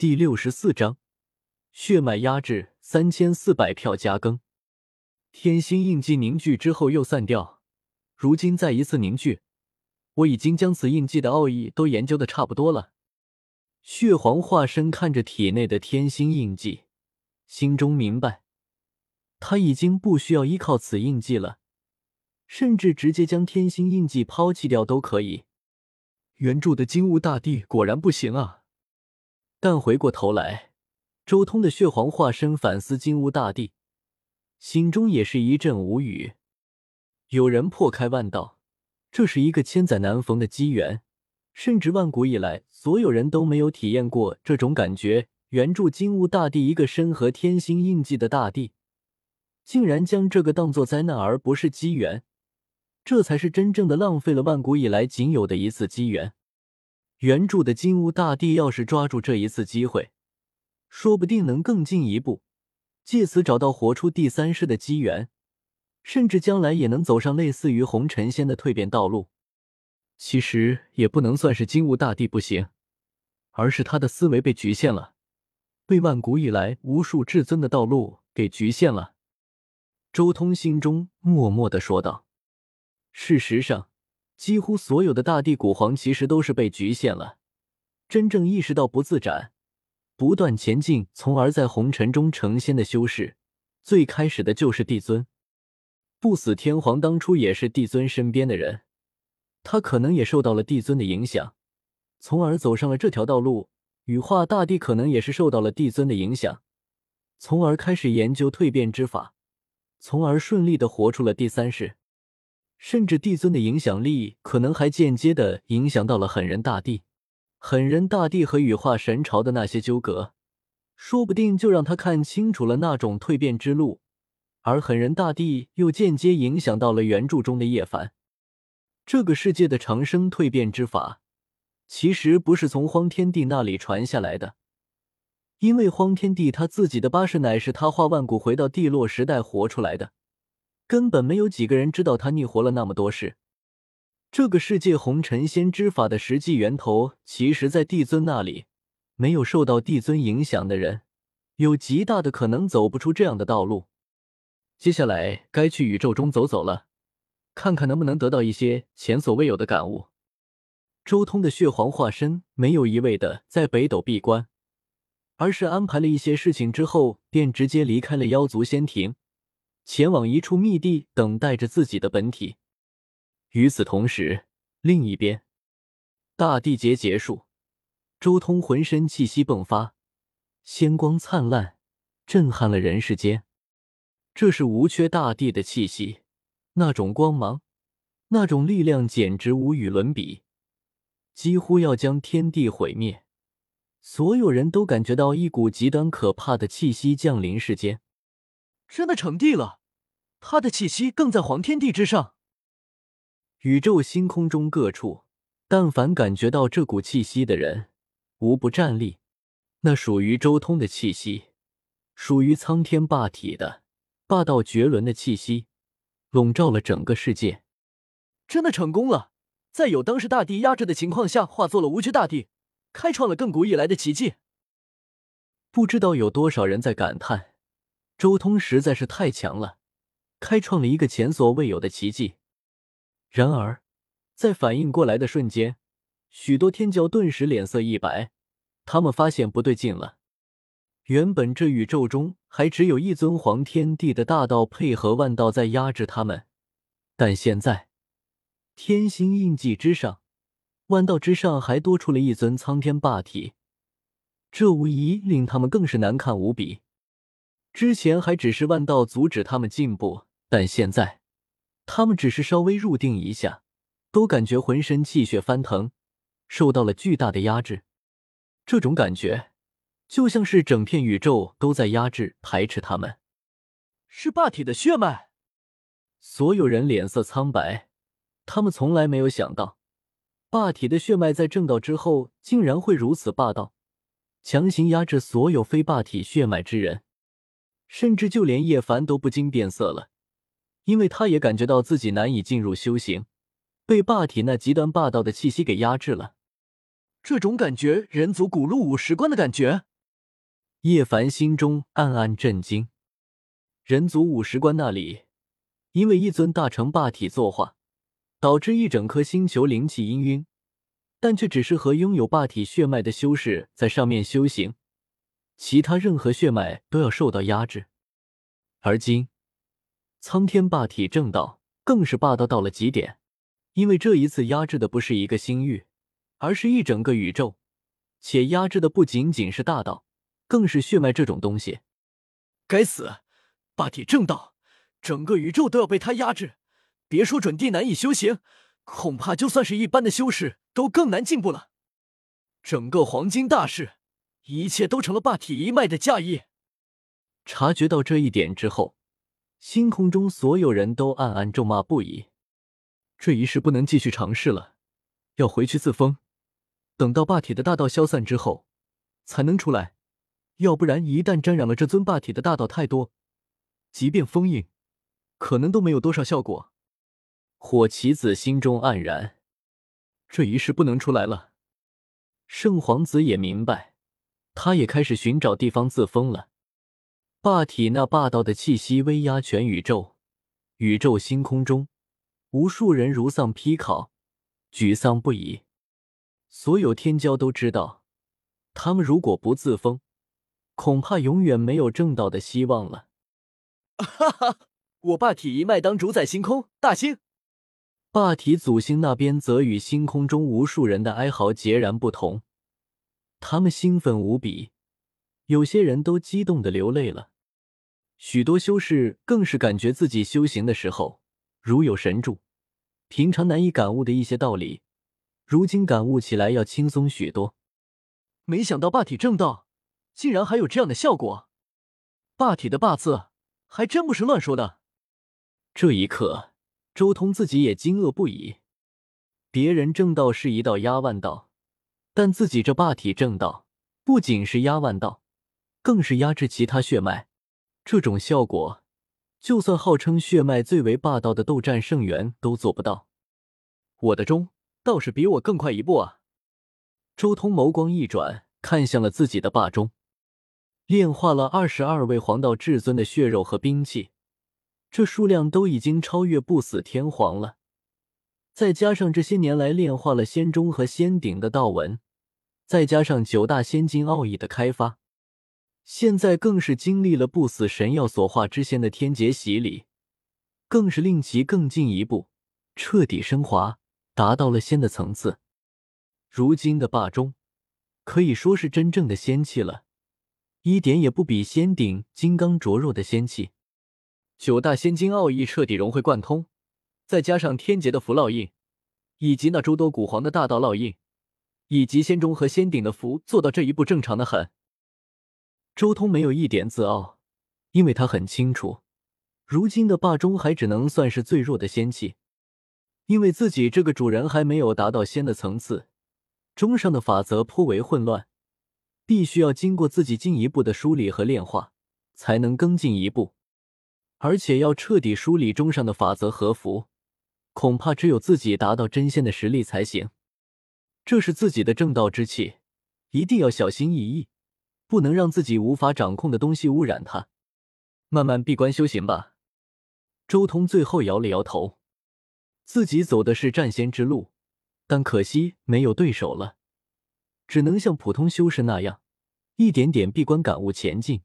第六十四章血脉压制三千四百票加更。天星印记凝聚之后又散掉，如今再一次凝聚，我已经将此印记的奥义都研究的差不多了。血皇化身看着体内的天星印记，心中明白，他已经不需要依靠此印记了，甚至直接将天星印记抛弃掉都可以。原著的金乌大帝果然不行啊！但回过头来，周通的血皇化身反思金乌大帝，心中也是一阵无语。有人破开万道，这是一个千载难逢的机缘，甚至万古以来所有人都没有体验过这种感觉。原著金乌大帝，一个身合天星印记的大帝，竟然将这个当作灾难而不是机缘，这才是真正的浪费了万古以来仅有的一次机缘。原著的金乌大帝要是抓住这一次机会，说不定能更进一步，借此找到活出第三世的机缘，甚至将来也能走上类似于红尘仙的蜕变道路。其实也不能算是金乌大帝不行，而是他的思维被局限了，被万古以来无数至尊的道路给局限了。周通心中默默的说道：“事实上。”几乎所有的大地古皇其实都是被局限了，真正意识到不自斩，不断前进，从而在红尘中成仙的修士，最开始的就是帝尊。不死天皇当初也是帝尊身边的人，他可能也受到了帝尊的影响，从而走上了这条道路。羽化大帝可能也是受到了帝尊的影响，从而开始研究蜕变之法，从而顺利的活出了第三世。甚至帝尊的影响力可能还间接的影响到了狠人大帝，狠人大帝和羽化神朝的那些纠葛，说不定就让他看清楚了那种蜕变之路，而狠人大帝又间接影响到了原著中的叶凡。这个世界的长生蜕变之法，其实不是从荒天帝那里传下来的，因为荒天帝他自己的八世乃是他化万古回到帝落时代活出来的。根本没有几个人知道他逆活了那么多事。这个世界红尘仙之法的实际源头，其实在帝尊那里。没有受到帝尊影响的人，有极大的可能走不出这样的道路。接下来该去宇宙中走走了，看看能不能得到一些前所未有的感悟。周通的血皇化身没有一味的在北斗闭关，而是安排了一些事情之后，便直接离开了妖族仙庭。前往一处密地，等待着自己的本体。与此同时，另一边，大地劫结束，周通浑身气息迸发，仙光灿烂，震撼了人世间。这是无缺大地的气息，那种光芒，那种力量，简直无与伦比，几乎要将天地毁灭。所有人都感觉到一股极端可怕的气息降临世间。真的成帝了，他的气息更在黄天地之上。宇宙星空中各处，但凡感觉到这股气息的人，无不站立。那属于周通的气息，属于苍天霸体的霸道绝伦的气息，笼罩了整个世界。真的成功了，在有当时大帝压制的情况下，化作了无缺大帝，开创了亘古以来的奇迹。不知道有多少人在感叹。周通实在是太强了，开创了一个前所未有的奇迹。然而，在反应过来的瞬间，许多天骄顿时脸色一白，他们发现不对劲了。原本这宇宙中还只有一尊皇天帝的大道配合万道在压制他们，但现在，天星印记之上，万道之上还多出了一尊苍天霸体，这无疑令他们更是难看无比。之前还只是万道阻止他们进步，但现在，他们只是稍微入定一下，都感觉浑身气血翻腾，受到了巨大的压制。这种感觉，就像是整片宇宙都在压制、排斥他们。是霸体的血脉。所有人脸色苍白，他们从来没有想到，霸体的血脉在正道之后，竟然会如此霸道，强行压制所有非霸体血脉之人。甚至就连叶凡都不禁变色了，因为他也感觉到自己难以进入修行，被霸体那极端霸道的气息给压制了。这种感觉，人族古路五十关的感觉。叶凡心中暗暗震惊。人族五十关那里，因为一尊大成霸体作化，导致一整颗星球灵气氤氲，但却只适合拥有霸体血脉的修士在上面修行，其他任何血脉都要受到压制。而今，苍天霸体正道更是霸道到了极点，因为这一次压制的不是一个星域，而是一整个宇宙，且压制的不仅仅是大道，更是血脉这种东西。该死！霸体正道，整个宇宙都要被他压制，别说准地难以修行，恐怕就算是一般的修士都更难进步了。整个黄金大世，一切都成了霸体一脉的嫁衣。察觉到这一点之后，星空中所有人都暗暗咒骂不已。这一世不能继续尝试了，要回去自封，等到霸体的大道消散之后，才能出来。要不然，一旦沾染了这尊霸体的大道太多。即便封印，可能都没有多少效果。火棋子心中黯然，这一世不能出来了。圣皇子也明白，他也开始寻找地方自封了。霸体那霸道的气息威压全宇宙，宇宙星空中，无数人如丧披考，沮丧不已。所有天骄都知道，他们如果不自封，恐怕永远没有正道的希望了。哈哈，我霸体一脉当主宰星空大兴。霸体祖星那边则与星空中无数人的哀嚎截然不同，他们兴奋无比，有些人都激动的流泪了。许多修士更是感觉自己修行的时候如有神助，平常难以感悟的一些道理，如今感悟起来要轻松许多。没想到霸体正道竟然还有这样的效果，霸体的霸字。还真不是乱说的。这一刻，周通自己也惊愕不已。别人正道是一道压万道，但自己这霸体正道不仅是压万道，更是压制其他血脉。这种效果，就算号称血脉最为霸道的斗战圣元都做不到。我的钟倒是比我更快一步啊！周通眸光一转，看向了自己的霸钟。炼化了二十二位黄道至尊的血肉和兵器，这数量都已经超越不死天皇了。再加上这些年来炼化了仙钟和仙鼎的道纹，再加上九大仙金奥义的开发，现在更是经历了不死神药所化之仙的天劫洗礼，更是令其更进一步，彻底升华，达到了仙的层次。如今的霸中可以说是真正的仙气了。一点也不比仙鼎、金刚着弱的仙气。九大仙金奥义彻底融会贯通，再加上天劫的符烙印，以及那诸多古皇的大道烙印，以及仙中和仙鼎的符，做到这一步正常的很。周通没有一点自傲，因为他很清楚，如今的霸中还只能算是最弱的仙器，因为自己这个主人还没有达到仙的层次，中上的法则颇为混乱。必须要经过自己进一步的梳理和炼化，才能更进一步。而且要彻底梳理中上的法则和符，恐怕只有自己达到真仙的实力才行。这是自己的正道之气，一定要小心翼翼，不能让自己无法掌控的东西污染它。慢慢闭关修行吧。周通最后摇了摇头，自己走的是战仙之路，但可惜没有对手了。只能像普通修士那样，一点点闭关感悟前进。